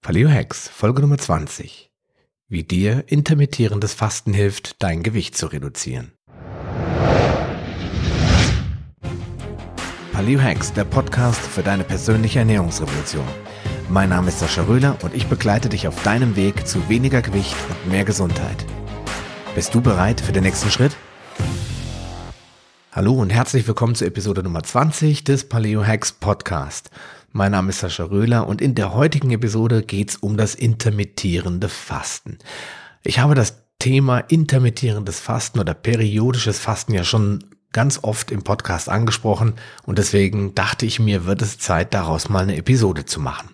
Paleo Hacks, Folge Nummer 20. Wie dir intermittierendes Fasten hilft, dein Gewicht zu reduzieren. Paleo Hacks, der Podcast für deine persönliche Ernährungsrevolution. Mein Name ist Sascha Röhler und ich begleite dich auf deinem Weg zu weniger Gewicht und mehr Gesundheit. Bist du bereit für den nächsten Schritt? Hallo und herzlich willkommen zur Episode Nummer 20 des Paleo Hacks Podcast. Mein Name ist Sascha Röhler und in der heutigen Episode geht es um das intermittierende Fasten. Ich habe das Thema intermittierendes Fasten oder periodisches Fasten ja schon ganz oft im Podcast angesprochen und deswegen dachte ich mir, wird es Zeit, daraus mal eine Episode zu machen.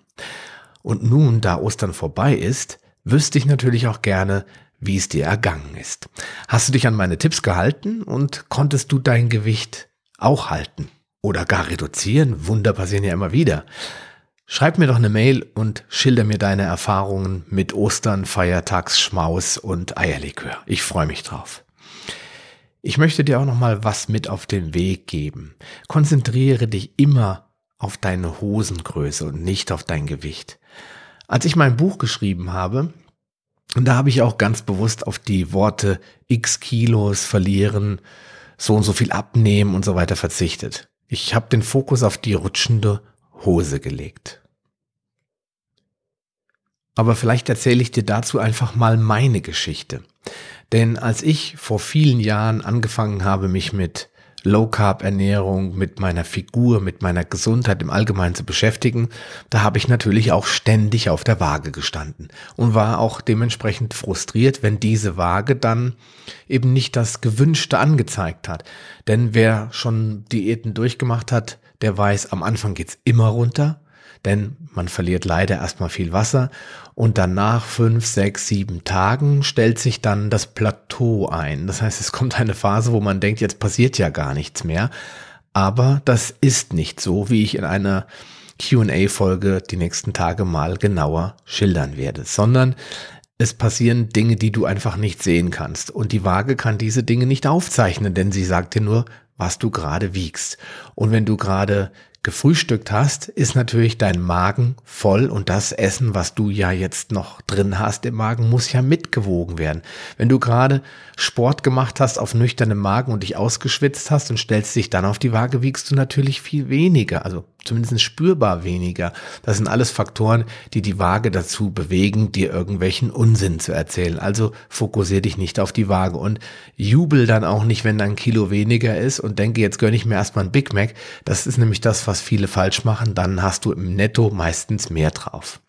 Und nun, da Ostern vorbei ist, wüsste ich natürlich auch gerne, wie es dir ergangen ist. Hast du dich an meine Tipps gehalten und konntest du dein Gewicht auch halten? Oder gar reduzieren. Wunder passieren ja immer wieder. Schreib mir doch eine Mail und schilder mir deine Erfahrungen mit Ostern, Feiertagsschmaus und Eierlikör. Ich freue mich drauf. Ich möchte dir auch noch mal was mit auf den Weg geben. Konzentriere dich immer auf deine Hosengröße und nicht auf dein Gewicht. Als ich mein Buch geschrieben habe, und da habe ich auch ganz bewusst auf die Worte x Kilos verlieren, so und so viel abnehmen und so weiter verzichtet. Ich habe den Fokus auf die rutschende Hose gelegt. Aber vielleicht erzähle ich dir dazu einfach mal meine Geschichte. Denn als ich vor vielen Jahren angefangen habe, mich mit Low Carb Ernährung, mit meiner Figur, mit meiner Gesundheit im Allgemeinen zu beschäftigen, da habe ich natürlich auch ständig auf der Waage gestanden und war auch dementsprechend frustriert, wenn diese Waage dann eben nicht das Gewünschte angezeigt hat. Denn wer schon Diäten durchgemacht hat, der weiß, am Anfang geht's immer runter denn man verliert leider erstmal viel Wasser und dann nach fünf, sechs, sieben Tagen stellt sich dann das Plateau ein. Das heißt, es kommt eine Phase, wo man denkt, jetzt passiert ja gar nichts mehr. Aber das ist nicht so, wie ich in einer QA-Folge die nächsten Tage mal genauer schildern werde, sondern es passieren Dinge, die du einfach nicht sehen kannst. Und die Waage kann diese Dinge nicht aufzeichnen, denn sie sagt dir nur, was du gerade wiegst. Und wenn du gerade gefrühstückt hast, ist natürlich dein Magen voll und das Essen, was du ja jetzt noch drin hast im Magen, muss ja mitgewogen werden. Wenn du gerade Sport gemacht hast auf nüchternem Magen und dich ausgeschwitzt hast und stellst dich dann auf die Waage, wiegst du natürlich viel weniger, also zumindest spürbar weniger. Das sind alles Faktoren, die die Waage dazu bewegen, dir irgendwelchen Unsinn zu erzählen. Also fokussier dich nicht auf die Waage und jubel dann auch nicht, wenn dein Kilo weniger ist und denke, jetzt gönne ich mir erstmal ein Big Mac. Das ist nämlich das, was viele falsch machen. Dann hast du im Netto meistens mehr drauf.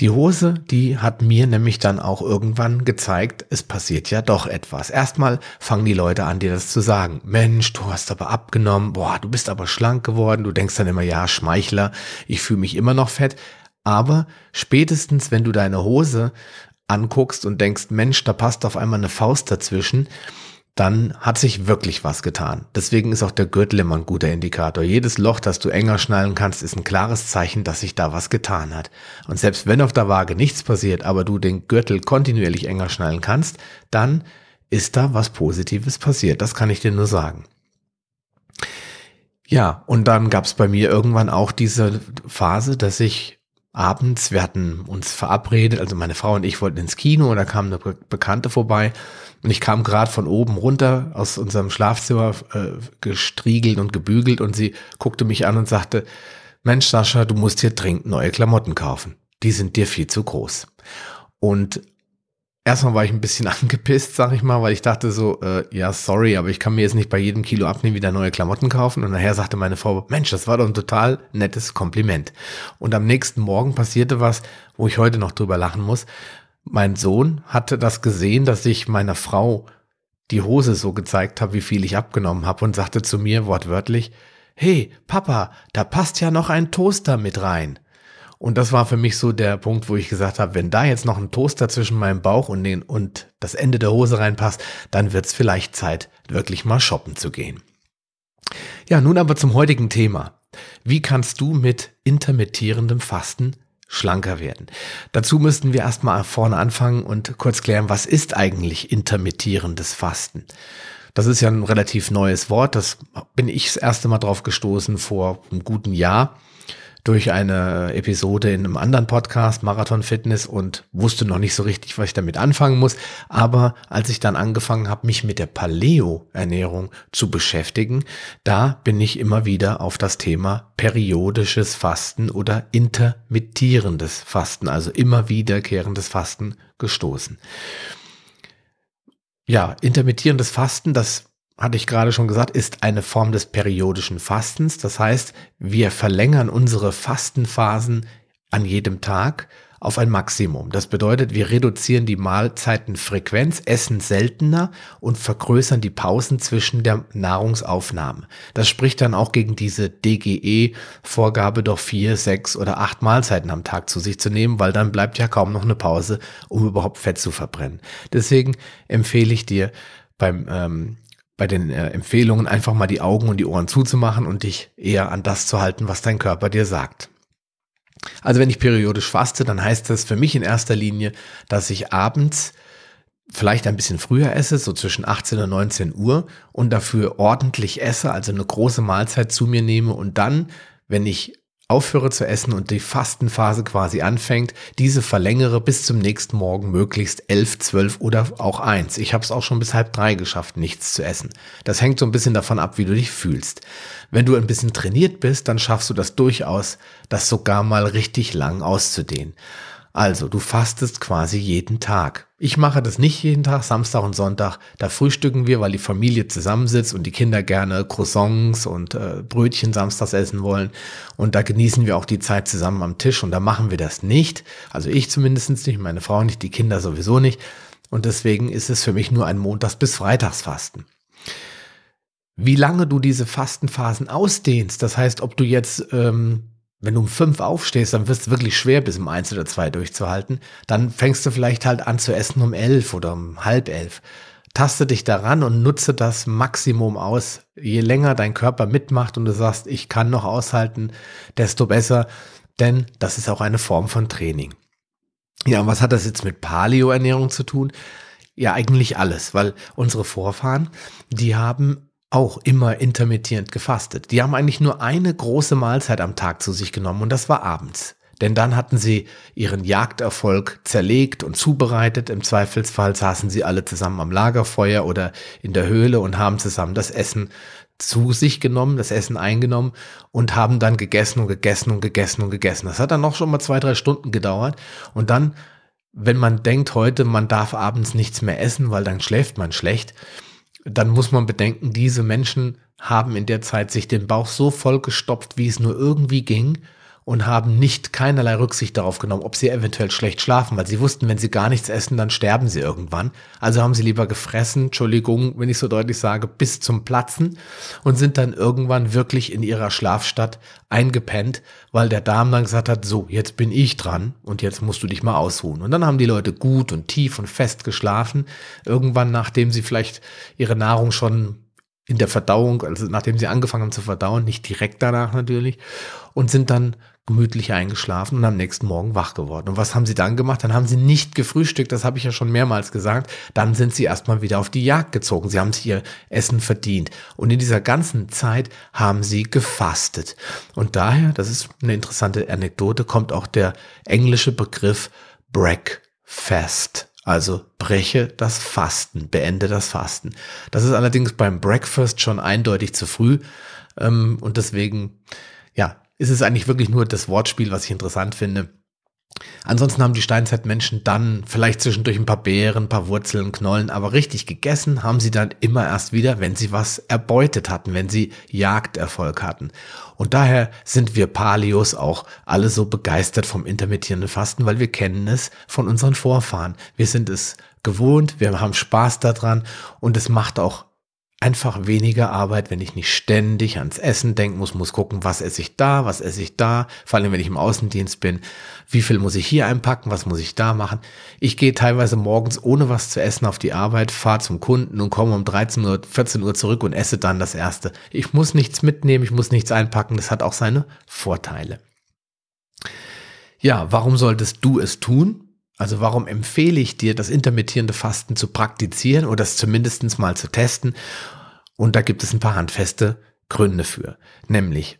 Die Hose, die hat mir nämlich dann auch irgendwann gezeigt, es passiert ja doch etwas. Erstmal fangen die Leute an, dir das zu sagen. Mensch, du hast aber abgenommen, boah, du bist aber schlank geworden. Du denkst dann immer, ja, Schmeichler, ich fühle mich immer noch fett. Aber spätestens, wenn du deine Hose anguckst und denkst, Mensch, da passt auf einmal eine Faust dazwischen, dann hat sich wirklich was getan. Deswegen ist auch der Gürtel immer ein guter Indikator. Jedes Loch, das du enger schnallen kannst, ist ein klares Zeichen, dass sich da was getan hat. Und selbst wenn auf der Waage nichts passiert, aber du den Gürtel kontinuierlich enger schnallen kannst, dann ist da was Positives passiert. Das kann ich dir nur sagen. Ja, und dann gab es bei mir irgendwann auch diese Phase, dass ich abends, wir hatten uns verabredet, also meine Frau und ich wollten ins Kino und da kam eine Bekannte vorbei und ich kam gerade von oben runter aus unserem Schlafzimmer äh, gestriegelt und gebügelt und sie guckte mich an und sagte, Mensch, Sascha, du musst hier dringend neue Klamotten kaufen. Die sind dir viel zu groß. Und erstmal war ich ein bisschen angepisst, sag ich mal, weil ich dachte so, äh, ja, sorry, aber ich kann mir jetzt nicht bei jedem Kilo abnehmen wieder neue Klamotten kaufen. Und nachher sagte meine Frau, Mensch, das war doch ein total nettes Kompliment. Und am nächsten Morgen passierte was, wo ich heute noch drüber lachen muss. Mein Sohn hatte das gesehen, dass ich meiner Frau die Hose so gezeigt habe, wie viel ich abgenommen habe und sagte zu mir wortwörtlich, Hey, Papa, da passt ja noch ein Toaster mit rein. Und das war für mich so der Punkt, wo ich gesagt habe, wenn da jetzt noch ein Toaster zwischen meinem Bauch und, den, und das Ende der Hose reinpasst, dann wird es vielleicht Zeit, wirklich mal shoppen zu gehen. Ja, nun aber zum heutigen Thema. Wie kannst du mit intermittierendem Fasten schlanker werden. Dazu müssten wir erstmal vorne anfangen und kurz klären, was ist eigentlich intermittierendes Fasten? Das ist ja ein relativ neues Wort. Das bin ich das erste Mal drauf gestoßen vor einem guten Jahr. Durch eine Episode in einem anderen Podcast, Marathon Fitness, und wusste noch nicht so richtig, was ich damit anfangen muss. Aber als ich dann angefangen habe, mich mit der Paleo-Ernährung zu beschäftigen, da bin ich immer wieder auf das Thema periodisches Fasten oder intermittierendes Fasten, also immer wiederkehrendes Fasten gestoßen. Ja, intermittierendes Fasten, das hatte ich gerade schon gesagt, ist eine Form des periodischen Fastens. Das heißt, wir verlängern unsere Fastenphasen an jedem Tag auf ein Maximum. Das bedeutet, wir reduzieren die Mahlzeitenfrequenz, essen seltener und vergrößern die Pausen zwischen der Nahrungsaufnahme. Das spricht dann auch gegen diese DGE-Vorgabe, doch vier, sechs oder acht Mahlzeiten am Tag zu sich zu nehmen, weil dann bleibt ja kaum noch eine Pause, um überhaupt Fett zu verbrennen. Deswegen empfehle ich dir beim ähm, bei den äh, Empfehlungen einfach mal die Augen und die Ohren zuzumachen und dich eher an das zu halten, was dein Körper dir sagt. Also wenn ich periodisch faste, dann heißt das für mich in erster Linie, dass ich abends vielleicht ein bisschen früher esse, so zwischen 18 und 19 Uhr und dafür ordentlich esse, also eine große Mahlzeit zu mir nehme und dann, wenn ich aufhöre zu essen und die Fastenphase quasi anfängt, diese verlängere bis zum nächsten Morgen möglichst elf, zwölf oder auch eins. Ich habe es auch schon bis halb drei geschafft, nichts zu essen. Das hängt so ein bisschen davon ab, wie du dich fühlst. Wenn du ein bisschen trainiert bist, dann schaffst du das durchaus, das sogar mal richtig lang auszudehnen. Also, du fastest quasi jeden Tag. Ich mache das nicht jeden Tag, Samstag und Sonntag. Da frühstücken wir, weil die Familie zusammensitzt und die Kinder gerne Croissants und äh, Brötchen samstags essen wollen. Und da genießen wir auch die Zeit zusammen am Tisch und da machen wir das nicht. Also ich zumindest nicht, meine Frau nicht, die Kinder sowieso nicht. Und deswegen ist es für mich nur ein Montags- bis Freitagsfasten. Wie lange du diese Fastenphasen ausdehnst, das heißt, ob du jetzt ähm, wenn du um fünf aufstehst, dann wirst es wirklich schwer, bis um eins oder zwei durchzuhalten. Dann fängst du vielleicht halt an zu essen um elf oder um halb elf. Taste dich daran und nutze das Maximum aus. Je länger dein Körper mitmacht und du sagst, ich kann noch aushalten, desto besser. Denn das ist auch eine Form von Training. Ja, und was hat das jetzt mit Paleo-Ernährung zu tun? Ja, eigentlich alles, weil unsere Vorfahren, die haben auch immer intermittierend gefastet. Die haben eigentlich nur eine große Mahlzeit am Tag zu sich genommen und das war abends. Denn dann hatten sie ihren Jagderfolg zerlegt und zubereitet. Im Zweifelsfall saßen sie alle zusammen am Lagerfeuer oder in der Höhle und haben zusammen das Essen zu sich genommen, das Essen eingenommen und haben dann gegessen und gegessen und gegessen und gegessen. Das hat dann noch schon mal zwei, drei Stunden gedauert. Und dann, wenn man denkt heute, man darf abends nichts mehr essen, weil dann schläft man schlecht, dann muss man bedenken, diese Menschen haben in der Zeit sich den Bauch so vollgestopft, wie es nur irgendwie ging und haben nicht keinerlei Rücksicht darauf genommen, ob sie eventuell schlecht schlafen, weil sie wussten, wenn sie gar nichts essen, dann sterben sie irgendwann. Also haben sie lieber gefressen, Entschuldigung, wenn ich so deutlich sage, bis zum Platzen und sind dann irgendwann wirklich in ihrer Schlafstadt eingepennt, weil der Darm dann gesagt hat, so, jetzt bin ich dran und jetzt musst du dich mal ausruhen. Und dann haben die Leute gut und tief und fest geschlafen, irgendwann nachdem sie vielleicht ihre Nahrung schon in der Verdauung, also nachdem sie angefangen haben zu verdauen, nicht direkt danach natürlich, und sind dann gemütlich eingeschlafen und am nächsten Morgen wach geworden. Und was haben sie dann gemacht? Dann haben sie nicht gefrühstückt, das habe ich ja schon mehrmals gesagt. Dann sind sie erstmal wieder auf die Jagd gezogen. Sie haben sich ihr Essen verdient. Und in dieser ganzen Zeit haben sie gefastet. Und daher, das ist eine interessante Anekdote, kommt auch der englische Begriff Breakfast. Also breche das Fasten, beende das Fasten. Das ist allerdings beim Breakfast schon eindeutig zu früh. Ähm, und deswegen, ja, ist es eigentlich wirklich nur das Wortspiel, was ich interessant finde. Ansonsten haben die Steinzeitmenschen dann vielleicht zwischendurch ein paar Beeren, ein paar Wurzeln, Knollen, aber richtig gegessen haben sie dann immer erst wieder, wenn sie was erbeutet hatten, wenn sie Jagderfolg hatten. Und daher sind wir Palios auch alle so begeistert vom intermittierenden Fasten, weil wir kennen es von unseren Vorfahren. Wir sind es gewohnt, wir haben Spaß daran und es macht auch einfach weniger Arbeit, wenn ich nicht ständig ans Essen denken muss, muss gucken, was esse ich da, was esse ich da, vor allem wenn ich im Außendienst bin, wie viel muss ich hier einpacken, was muss ich da machen. Ich gehe teilweise morgens ohne was zu essen auf die Arbeit, fahre zum Kunden und komme um 13 Uhr, 14 Uhr zurück und esse dann das erste. Ich muss nichts mitnehmen, ich muss nichts einpacken, das hat auch seine Vorteile. Ja, warum solltest du es tun? Also warum empfehle ich dir, das intermittierende Fasten zu praktizieren oder es zumindest mal zu testen? Und da gibt es ein paar handfeste Gründe für. Nämlich,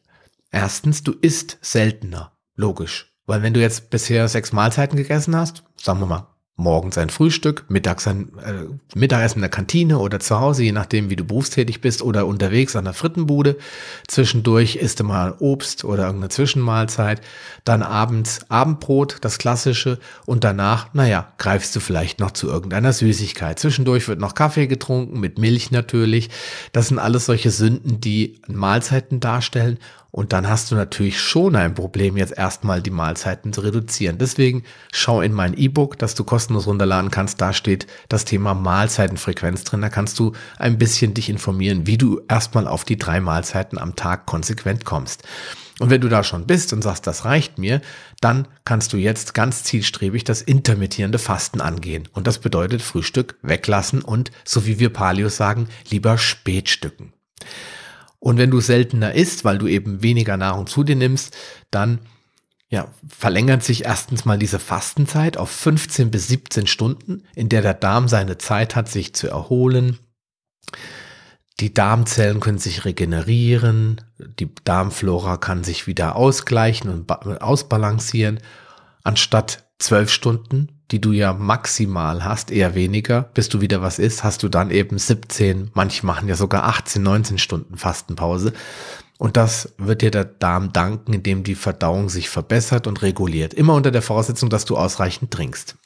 Erstens, du isst seltener. Logisch. Weil wenn du jetzt bisher sechs Mahlzeiten gegessen hast, sagen wir mal, morgens ein Frühstück, mittags ein äh, Mittagessen in der Kantine oder zu Hause, je nachdem, wie du berufstätig bist oder unterwegs an der Frittenbude. Zwischendurch isst du mal Obst oder irgendeine Zwischenmahlzeit. Dann abends Abendbrot, das klassische. Und danach, naja, greifst du vielleicht noch zu irgendeiner Süßigkeit. Zwischendurch wird noch Kaffee getrunken, mit Milch natürlich. Das sind alles solche Sünden, die Mahlzeiten darstellen. Und dann hast du natürlich schon ein Problem, jetzt erstmal die Mahlzeiten zu reduzieren. Deswegen schau in mein E-Book, das du kostenlos runterladen kannst. Da steht das Thema Mahlzeitenfrequenz drin. Da kannst du ein bisschen dich informieren, wie du erstmal auf die drei Mahlzeiten am Tag konsequent kommst. Und wenn du da schon bist und sagst, das reicht mir, dann kannst du jetzt ganz zielstrebig das intermittierende Fasten angehen. Und das bedeutet Frühstück weglassen und, so wie wir Palios sagen, lieber Spätstücken. Und wenn du seltener isst, weil du eben weniger Nahrung zu dir nimmst, dann ja, verlängert sich erstens mal diese Fastenzeit auf 15 bis 17 Stunden, in der der Darm seine Zeit hat, sich zu erholen. Die Darmzellen können sich regenerieren, die Darmflora kann sich wieder ausgleichen und ausbalancieren. Anstatt zwölf Stunden die du ja maximal hast, eher weniger, bis du wieder was isst, hast du dann eben 17, manche machen ja sogar 18, 19 Stunden Fastenpause. Und das wird dir der Darm danken, indem die Verdauung sich verbessert und reguliert. Immer unter der Voraussetzung, dass du ausreichend trinkst.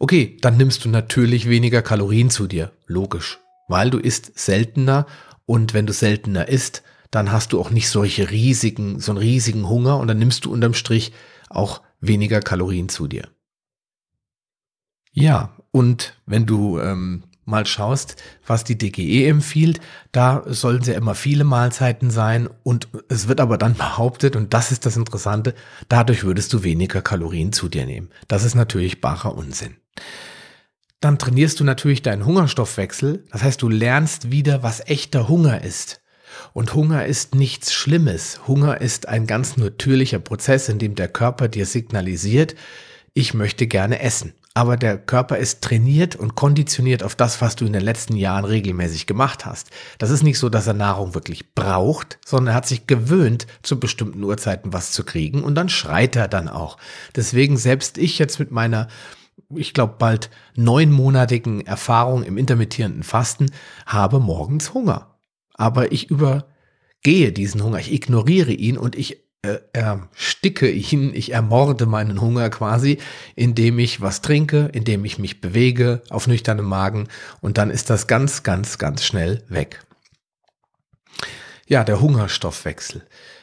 Okay, dann nimmst du natürlich weniger Kalorien zu dir. Logisch. Weil du isst seltener und wenn du seltener isst, dann hast du auch nicht solche riesigen, so einen riesigen Hunger und dann nimmst du unterm Strich auch weniger Kalorien zu dir. Ja, und wenn du ähm, mal schaust, was die DGE empfiehlt, da sollen sehr immer viele Mahlzeiten sein und es wird aber dann behauptet, und das ist das Interessante, dadurch würdest du weniger Kalorien zu dir nehmen. Das ist natürlich barer Unsinn. Dann trainierst du natürlich deinen Hungerstoffwechsel, das heißt, du lernst wieder, was echter Hunger ist. Und Hunger ist nichts Schlimmes. Hunger ist ein ganz natürlicher Prozess, in dem der Körper dir signalisiert, ich möchte gerne essen. Aber der Körper ist trainiert und konditioniert auf das, was du in den letzten Jahren regelmäßig gemacht hast. Das ist nicht so, dass er Nahrung wirklich braucht, sondern er hat sich gewöhnt, zu bestimmten Uhrzeiten was zu kriegen und dann schreit er dann auch. Deswegen selbst ich jetzt mit meiner ich glaube, bald neunmonatigen Erfahrung im intermittierenden Fasten habe morgens Hunger aber ich übergehe diesen Hunger, ich ignoriere ihn und ich äh, ersticke ihn, ich ermorde meinen Hunger quasi, indem ich was trinke, indem ich mich bewege auf nüchternem Magen und dann ist das ganz, ganz, ganz schnell weg. Ja, der Hungerstoffwechsel.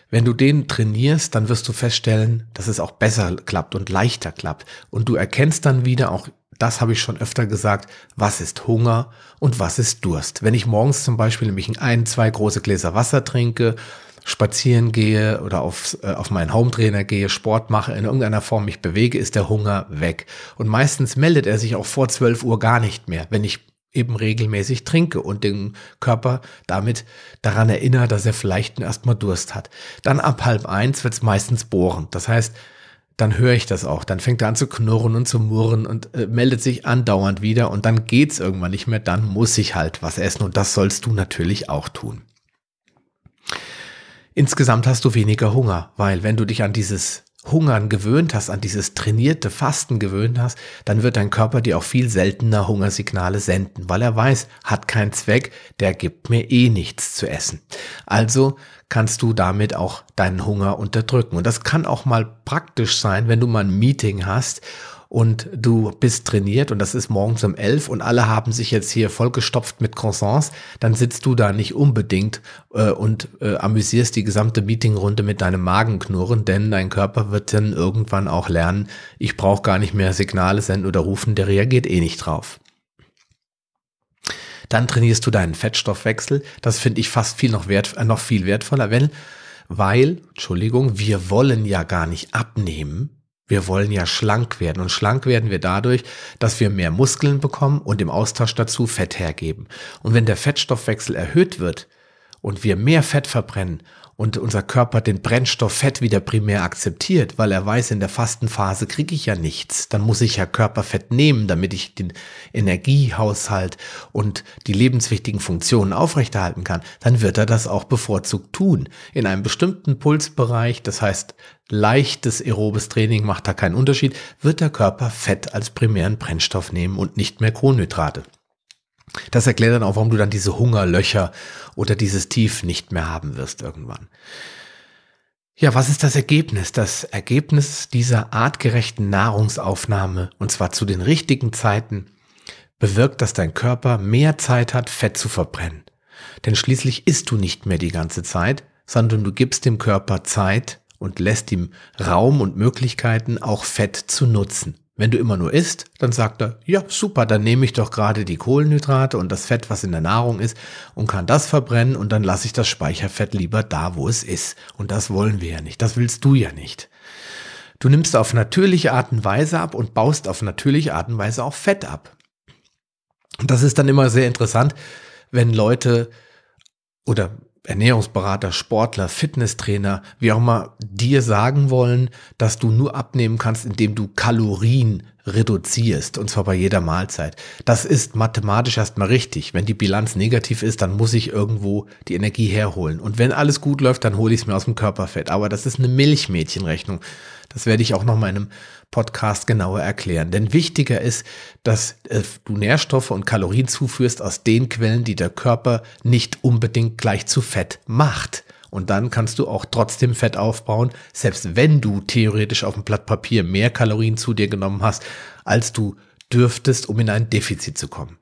Wenn du den trainierst, dann wirst du feststellen, dass es auch besser klappt und leichter klappt. Und du erkennst dann wieder auch das habe ich schon öfter gesagt, was ist Hunger und was ist Durst. Wenn ich morgens zum Beispiel nämlich ein, zwei große Gläser Wasser trinke, spazieren gehe oder auf, äh, auf meinen Hometrainer gehe, Sport mache, in irgendeiner Form mich bewege, ist der Hunger weg. Und meistens meldet er sich auch vor 12 Uhr gar nicht mehr, wenn ich eben regelmäßig trinke und den Körper damit daran erinnere, dass er vielleicht erstmal Durst hat. Dann ab halb eins wird es meistens bohrend. Das heißt, dann höre ich das auch. Dann fängt er an zu knurren und zu murren und äh, meldet sich andauernd wieder und dann geht's irgendwann nicht mehr. Dann muss ich halt was essen und das sollst du natürlich auch tun. Insgesamt hast du weniger Hunger, weil wenn du dich an dieses Hungern gewöhnt hast, an dieses trainierte Fasten gewöhnt hast, dann wird dein Körper dir auch viel seltener Hungersignale senden, weil er weiß, hat keinen Zweck, der gibt mir eh nichts zu essen. Also kannst du damit auch deinen Hunger unterdrücken. Und das kann auch mal praktisch sein, wenn du mal ein Meeting hast und du bist trainiert und das ist morgens um elf und alle haben sich jetzt hier vollgestopft mit Croissants, dann sitzt du da nicht unbedingt äh, und äh, amüsierst die gesamte Meetingrunde mit deinem Magenknurren, denn dein Körper wird dann irgendwann auch lernen, ich brauche gar nicht mehr Signale senden oder rufen, der reagiert eh nicht drauf. Dann trainierst du deinen Fettstoffwechsel. Das finde ich fast viel noch, wert, äh, noch viel wertvoller, wenn, weil, Entschuldigung, wir wollen ja gar nicht abnehmen. Wir wollen ja schlank werden und schlank werden wir dadurch, dass wir mehr Muskeln bekommen und im Austausch dazu Fett hergeben. Und wenn der Fettstoffwechsel erhöht wird und wir mehr Fett verbrennen und unser Körper den Brennstoff Fett wieder primär akzeptiert, weil er weiß, in der Fastenphase kriege ich ja nichts, dann muss ich ja Körperfett nehmen, damit ich den Energiehaushalt und die lebenswichtigen Funktionen aufrechterhalten kann, dann wird er das auch bevorzugt tun. In einem bestimmten Pulsbereich, das heißt leichtes aerobes Training macht da keinen Unterschied, wird der Körper Fett als primären Brennstoff nehmen und nicht mehr Kohlenhydrate. Das erklärt dann auch, warum du dann diese Hungerlöcher oder dieses Tief nicht mehr haben wirst irgendwann. Ja, was ist das Ergebnis? Das Ergebnis dieser artgerechten Nahrungsaufnahme, und zwar zu den richtigen Zeiten, bewirkt, dass dein Körper mehr Zeit hat, Fett zu verbrennen. Denn schließlich isst du nicht mehr die ganze Zeit, sondern du gibst dem Körper Zeit und lässt ihm Raum und Möglichkeiten, auch Fett zu nutzen. Wenn du immer nur isst, dann sagt er, ja, super, dann nehme ich doch gerade die Kohlenhydrate und das Fett, was in der Nahrung ist, und kann das verbrennen und dann lasse ich das Speicherfett lieber da, wo es ist. Und das wollen wir ja nicht, das willst du ja nicht. Du nimmst auf natürliche Art und Weise ab und baust auf natürliche Art und Weise auch Fett ab. Und das ist dann immer sehr interessant, wenn Leute oder Ernährungsberater, Sportler, Fitnesstrainer, wie auch immer, dir sagen wollen, dass du nur abnehmen kannst, indem du Kalorien reduzierst, und zwar bei jeder Mahlzeit. Das ist mathematisch erstmal richtig. Wenn die Bilanz negativ ist, dann muss ich irgendwo die Energie herholen. Und wenn alles gut läuft, dann hole ich es mir aus dem Körperfett. Aber das ist eine Milchmädchenrechnung. Das werde ich auch noch in einem Podcast genauer erklären. Denn wichtiger ist, dass äh, du Nährstoffe und Kalorien zuführst aus den Quellen, die der Körper nicht unbedingt gleich zu Fett macht. Und dann kannst du auch trotzdem Fett aufbauen, selbst wenn du theoretisch auf dem Blatt Papier mehr Kalorien zu dir genommen hast, als du dürftest, um in ein Defizit zu kommen.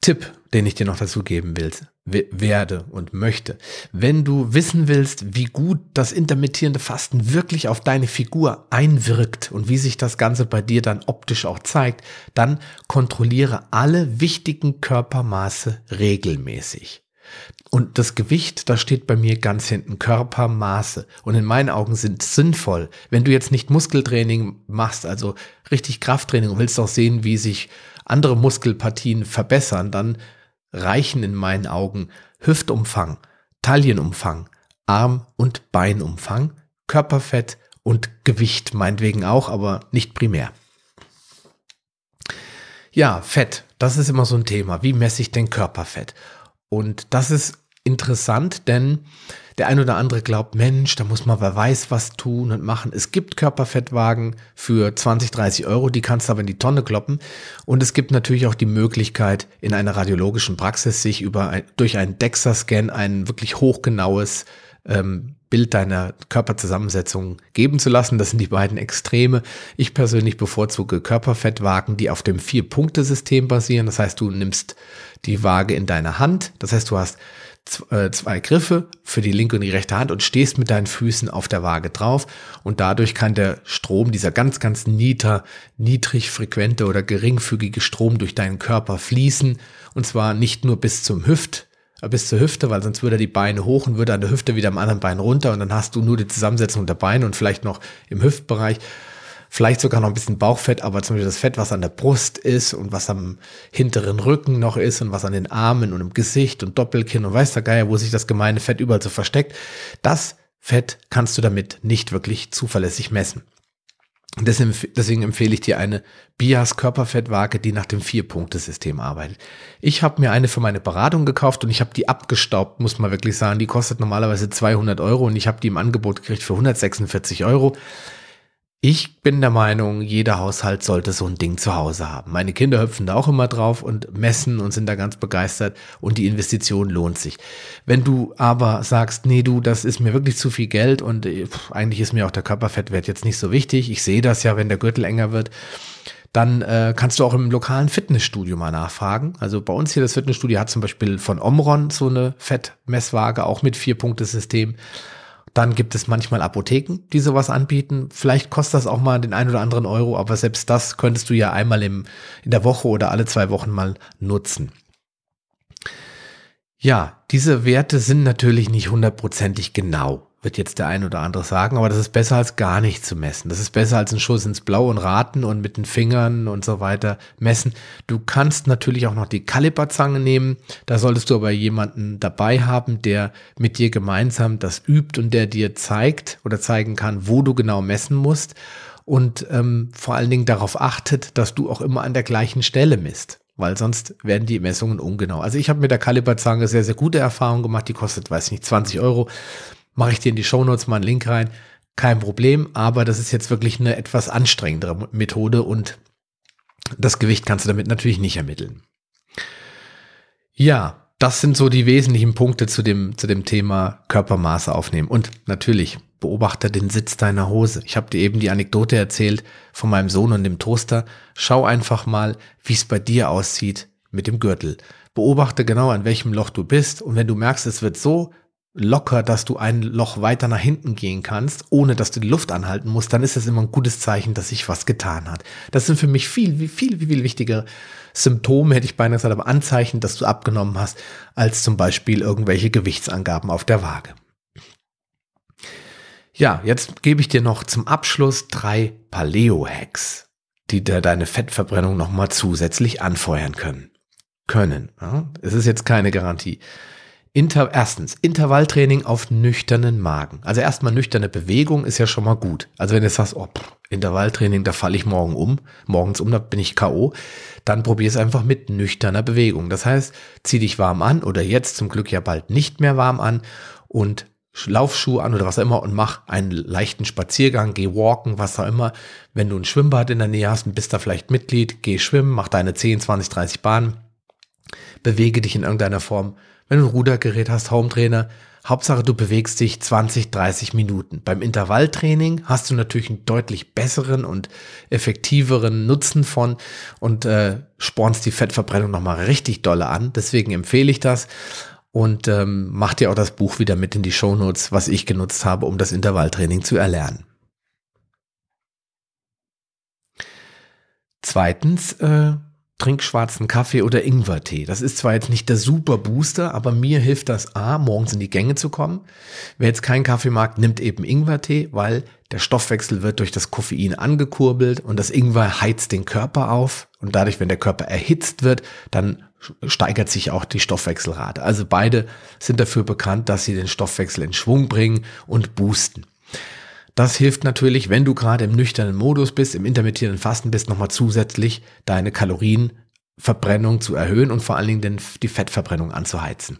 Tipp, den ich dir noch dazu geben will, werde und möchte. Wenn du wissen willst, wie gut das intermittierende Fasten wirklich auf deine Figur einwirkt und wie sich das Ganze bei dir dann optisch auch zeigt, dann kontrolliere alle wichtigen Körpermaße regelmäßig. Und das Gewicht, da steht bei mir ganz hinten Körpermaße. Und in meinen Augen sind sinnvoll. Wenn du jetzt nicht Muskeltraining machst, also richtig Krafttraining und willst auch sehen, wie sich andere Muskelpartien verbessern, dann reichen in meinen Augen Hüftumfang, Taillenumfang, Arm- und Beinumfang, Körperfett und Gewicht meinetwegen auch, aber nicht primär. Ja, Fett, das ist immer so ein Thema. Wie messe ich denn Körperfett? Und das ist interessant, denn der ein oder andere glaubt, Mensch, da muss man wer weiß was tun und machen. Es gibt Körperfettwagen für 20, 30 Euro, die kannst du aber in die Tonne kloppen. Und es gibt natürlich auch die Möglichkeit, in einer radiologischen Praxis sich über ein, durch einen DEXA-Scan ein wirklich hochgenaues ähm, Bild deiner Körperzusammensetzung geben zu lassen. Das sind die beiden Extreme. Ich persönlich bevorzuge Körperfettwagen, die auf dem Vier-Punkte-System basieren. Das heißt, du nimmst die Waage in deiner Hand. Das heißt, du hast zwei Griffe für die linke und die rechte Hand und stehst mit deinen Füßen auf der Waage drauf und dadurch kann der Strom, dieser ganz, ganz nieder, niedrig frequente oder geringfügige Strom durch deinen Körper fließen und zwar nicht nur bis zum Hüft, äh, bis zur Hüfte, weil sonst würde er die Beine hoch und würde an der Hüfte wieder am anderen Bein runter und dann hast du nur die Zusammensetzung der Beine und vielleicht noch im Hüftbereich, vielleicht sogar noch ein bisschen Bauchfett, aber zum Beispiel das Fett, was an der Brust ist und was am hinteren Rücken noch ist und was an den Armen und im Gesicht und Doppelkinn und weiß der Geier, wo sich das gemeine Fett überall so versteckt, das Fett kannst du damit nicht wirklich zuverlässig messen. Deswegen empfehle ich dir eine Bias Körperfettwaage, die nach dem Vier-Punkte-System arbeitet. Ich habe mir eine für meine Beratung gekauft und ich habe die abgestaubt, muss man wirklich sagen. Die kostet normalerweise 200 Euro und ich habe die im Angebot gekriegt für 146 Euro. Ich bin der Meinung, jeder Haushalt sollte so ein Ding zu Hause haben. Meine Kinder hüpfen da auch immer drauf und messen und sind da ganz begeistert und die Investition lohnt sich. Wenn du aber sagst, nee, du, das ist mir wirklich zu viel Geld und äh, pff, eigentlich ist mir auch der Körperfettwert jetzt nicht so wichtig. Ich sehe das ja, wenn der Gürtel enger wird. Dann äh, kannst du auch im lokalen Fitnessstudio mal nachfragen. Also bei uns hier das Fitnessstudio hat zum Beispiel von Omron so eine Fettmesswaage, auch mit Vier-Punkte-System. Dann gibt es manchmal Apotheken, die sowas anbieten. Vielleicht kostet das auch mal den ein oder anderen Euro, aber selbst das könntest du ja einmal im, in der Woche oder alle zwei Wochen mal nutzen. Ja, diese Werte sind natürlich nicht hundertprozentig genau. Wird jetzt der ein oder andere sagen, aber das ist besser als gar nicht zu messen. Das ist besser als ein Schuss ins Blau und raten und mit den Fingern und so weiter messen. Du kannst natürlich auch noch die Kaliberzange nehmen. Da solltest du aber jemanden dabei haben, der mit dir gemeinsam das übt und der dir zeigt oder zeigen kann, wo du genau messen musst und ähm, vor allen Dingen darauf achtet, dass du auch immer an der gleichen Stelle misst weil sonst werden die Messungen ungenau. Also ich habe mit der Kaliberzange sehr, sehr gute Erfahrungen gemacht. Die kostet, weiß ich nicht, 20 Euro mache ich dir in die Shownotes mal einen Link rein. Kein Problem, aber das ist jetzt wirklich eine etwas anstrengendere Methode und das Gewicht kannst du damit natürlich nicht ermitteln. Ja, das sind so die wesentlichen Punkte zu dem, zu dem Thema Körpermaße aufnehmen. Und natürlich, beobachte den Sitz deiner Hose. Ich habe dir eben die Anekdote erzählt von meinem Sohn und dem Toaster. Schau einfach mal, wie es bei dir aussieht mit dem Gürtel. Beobachte genau, an welchem Loch du bist. Und wenn du merkst, es wird so locker, dass du ein Loch weiter nach hinten gehen kannst, ohne dass du die Luft anhalten musst, dann ist das immer ein gutes Zeichen, dass sich was getan hat. Das sind für mich viel, viel, viel, viel wichtigere Symptome, hätte ich beinahe gesagt, aber Anzeichen, dass du abgenommen hast, als zum Beispiel irgendwelche Gewichtsangaben auf der Waage. Ja, jetzt gebe ich dir noch zum Abschluss drei Paleo-Hacks, die dir deine Fettverbrennung nochmal zusätzlich anfeuern können. Können. Ja? Es ist jetzt keine Garantie. Inter, erstens, Intervalltraining auf nüchternen Magen. Also erstmal nüchterne Bewegung ist ja schon mal gut. Also wenn du sagst, oh, pff, Intervalltraining, da falle ich morgen um, morgens um, da bin ich K.O., dann probier es einfach mit nüchterner Bewegung. Das heißt, zieh dich warm an oder jetzt zum Glück ja bald nicht mehr warm an und Laufschuh an oder was auch immer und mach einen leichten Spaziergang, geh walken, was auch immer. Wenn du ein Schwimmbad in der Nähe hast und bist da vielleicht Mitglied, geh schwimmen, mach deine 10, 20, 30 Bahnen, bewege dich in irgendeiner Form wenn du ein Rudergerät hast, Home-Trainer, Hauptsache du bewegst dich 20, 30 Minuten. Beim Intervalltraining hast du natürlich einen deutlich besseren und effektiveren Nutzen von und äh, spornst die Fettverbrennung nochmal richtig dolle an. Deswegen empfehle ich das und ähm, mach dir auch das Buch wieder mit in die Shownotes, was ich genutzt habe, um das Intervalltraining zu erlernen. Zweitens, äh, trink schwarzen Kaffee oder Ingwertee. Das ist zwar jetzt nicht der super Booster, aber mir hilft das A, morgens in die Gänge zu kommen. Wer jetzt keinen Kaffee mag, nimmt eben Ingwertee, weil der Stoffwechsel wird durch das Koffein angekurbelt und das Ingwer heizt den Körper auf und dadurch, wenn der Körper erhitzt wird, dann steigert sich auch die Stoffwechselrate. Also beide sind dafür bekannt, dass sie den Stoffwechsel in Schwung bringen und boosten. Das hilft natürlich, wenn du gerade im nüchternen Modus bist, im intermittierenden Fasten bist, nochmal zusätzlich deine Kalorienverbrennung zu erhöhen und vor allen Dingen den, die Fettverbrennung anzuheizen.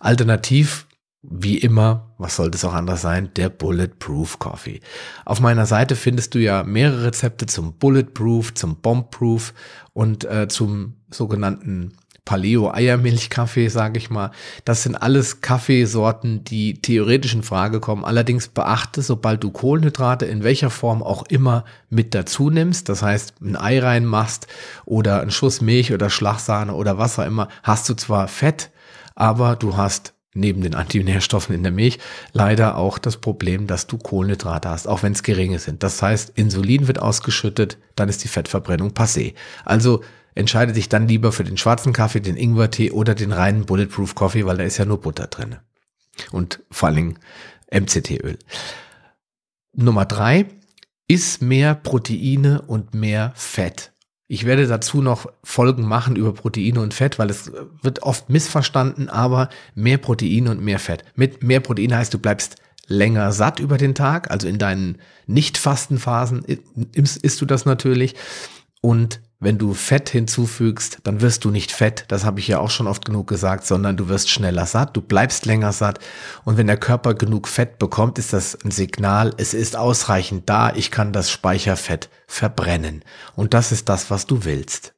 Alternativ, wie immer, was sollte es auch anders sein, der Bulletproof Coffee. Auf meiner Seite findest du ja mehrere Rezepte zum Bulletproof, zum Bombproof und äh, zum sogenannten Paleo-Eiermilchkaffee, sage ich mal. Das sind alles Kaffeesorten, die theoretisch in Frage kommen. Allerdings beachte, sobald du Kohlenhydrate in welcher Form auch immer mit dazu nimmst, das heißt ein Ei reinmachst oder einen Schuss Milch oder Schlagsahne oder was auch immer, hast du zwar Fett, aber du hast neben den Antinährstoffen in der Milch leider auch das Problem, dass du Kohlenhydrate hast, auch wenn es geringe sind. Das heißt, Insulin wird ausgeschüttet, dann ist die Fettverbrennung passé. Also entscheide dich dann lieber für den schwarzen Kaffee, den Ingwertee oder den reinen Bulletproof Coffee, weil da ist ja nur Butter drin. Und vor allen Dingen MCT-Öl. Nummer drei, ist mehr Proteine und mehr Fett. Ich werde dazu noch Folgen machen über Proteine und Fett, weil es wird oft missverstanden, aber mehr Proteine und mehr Fett. Mit mehr Proteine heißt, du bleibst länger satt über den Tag, also in deinen Nicht-Fastenphasen isst du das natürlich. Und wenn du Fett hinzufügst, dann wirst du nicht fett, das habe ich ja auch schon oft genug gesagt, sondern du wirst schneller satt, du bleibst länger satt. Und wenn der Körper genug Fett bekommt, ist das ein Signal, es ist ausreichend da, ich kann das Speicherfett verbrennen. Und das ist das, was du willst.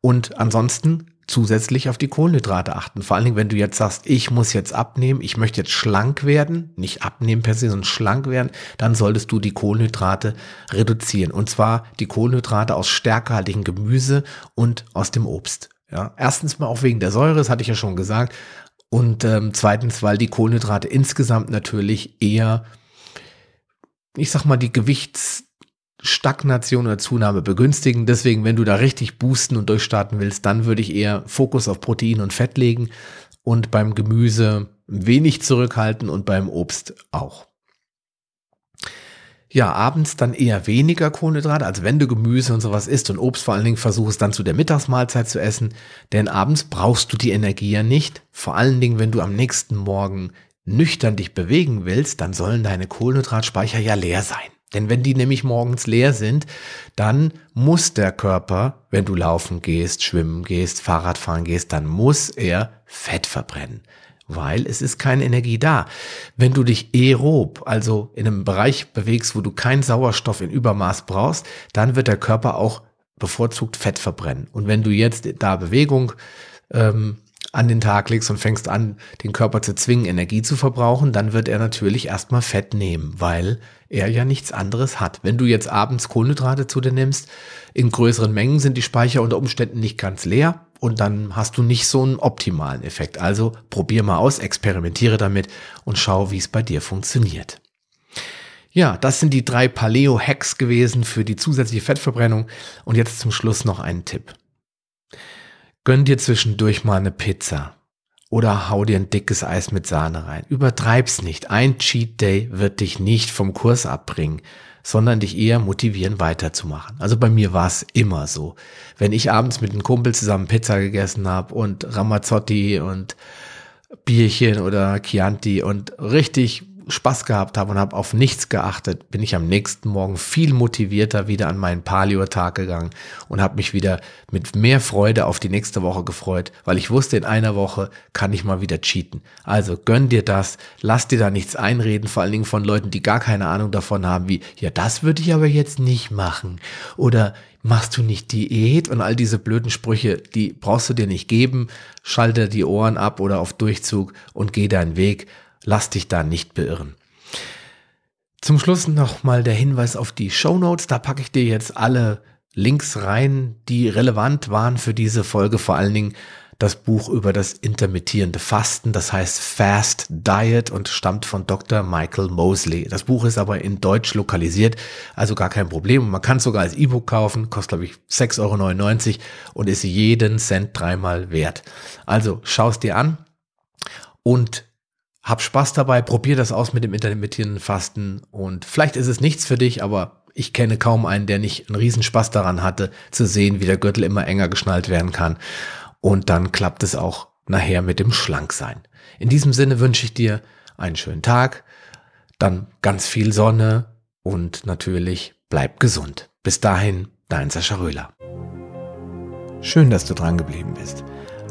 Und ansonsten zusätzlich auf die Kohlenhydrate achten. Vor allen Dingen, wenn du jetzt sagst, ich muss jetzt abnehmen, ich möchte jetzt schlank werden, nicht abnehmen per se, sondern schlank werden, dann solltest du die Kohlenhydrate reduzieren. Und zwar die Kohlenhydrate aus stärkerhaltigem Gemüse und aus dem Obst. Ja, erstens mal auch wegen der Säure, das hatte ich ja schon gesagt. Und ähm, zweitens, weil die Kohlenhydrate insgesamt natürlich eher, ich sag mal, die Gewichts Stagnation oder Zunahme begünstigen. Deswegen, wenn du da richtig boosten und durchstarten willst, dann würde ich eher Fokus auf Protein und Fett legen und beim Gemüse wenig zurückhalten und beim Obst auch. Ja, abends dann eher weniger Kohlenhydrate, als wenn du Gemüse und sowas isst und Obst vor allen Dingen versuchst dann zu der Mittagsmahlzeit zu essen, denn abends brauchst du die Energie ja nicht. Vor allen Dingen, wenn du am nächsten Morgen nüchtern dich bewegen willst, dann sollen deine Kohlenhydratspeicher ja leer sein. Denn wenn die nämlich morgens leer sind, dann muss der Körper, wenn du laufen gehst, schwimmen gehst, Fahrrad fahren gehst, dann muss er Fett verbrennen weil es ist keine Energie da. Wenn du dich aerob, also in einem Bereich bewegst, wo du keinen Sauerstoff in Übermaß brauchst, dann wird der Körper auch bevorzugt Fett verbrennen. Und wenn du jetzt da Bewegung ähm, an den Tag legst und fängst an, den Körper zu zwingen, Energie zu verbrauchen, dann wird er natürlich erstmal Fett nehmen, weil er ja nichts anderes hat. Wenn du jetzt abends Kohlenhydrate zu dir nimmst, in größeren Mengen sind die Speicher unter Umständen nicht ganz leer und dann hast du nicht so einen optimalen Effekt. Also probier mal aus, experimentiere damit und schau, wie es bei dir funktioniert. Ja, das sind die drei Paleo-Hacks gewesen für die zusätzliche Fettverbrennung. Und jetzt zum Schluss noch ein Tipp. Gönn dir zwischendurch mal eine Pizza. Oder hau dir ein dickes Eis mit Sahne rein. Übertreib's nicht. Ein Cheat Day wird dich nicht vom Kurs abbringen, sondern dich eher motivieren, weiterzumachen. Also bei mir war es immer so. Wenn ich abends mit einem Kumpel zusammen Pizza gegessen habe und Ramazzotti und Bierchen oder Chianti und richtig Spaß gehabt habe und habe auf nichts geachtet, bin ich am nächsten Morgen viel motivierter wieder an meinen Paleo-Tag gegangen und habe mich wieder mit mehr Freude auf die nächste Woche gefreut, weil ich wusste, in einer Woche kann ich mal wieder cheaten. Also gönn dir das, lass dir da nichts einreden, vor allen Dingen von Leuten, die gar keine Ahnung davon haben, wie, ja, das würde ich aber jetzt nicht machen. Oder machst du nicht Diät und all diese blöden Sprüche, die brauchst du dir nicht geben. Schalte die Ohren ab oder auf Durchzug und geh deinen Weg Lass dich da nicht beirren. Zum Schluss nochmal der Hinweis auf die Show Notes. Da packe ich dir jetzt alle Links rein, die relevant waren für diese Folge. Vor allen Dingen das Buch über das intermittierende Fasten, das heißt Fast Diet und stammt von Dr. Michael Mosley. Das Buch ist aber in Deutsch lokalisiert, also gar kein Problem. Man kann es sogar als E-Book kaufen, kostet glaube ich 6,99 Euro und ist jeden Cent dreimal wert. Also schau es dir an und hab Spaß dabei, probier das aus mit dem intermittierenden Fasten und vielleicht ist es nichts für dich, aber ich kenne kaum einen, der nicht einen Riesenspaß daran hatte, zu sehen, wie der Gürtel immer enger geschnallt werden kann. Und dann klappt es auch nachher mit dem Schlanksein. In diesem Sinne wünsche ich dir einen schönen Tag, dann ganz viel Sonne und natürlich bleib gesund. Bis dahin, dein Sascha Röhler. Schön, dass du dran geblieben bist.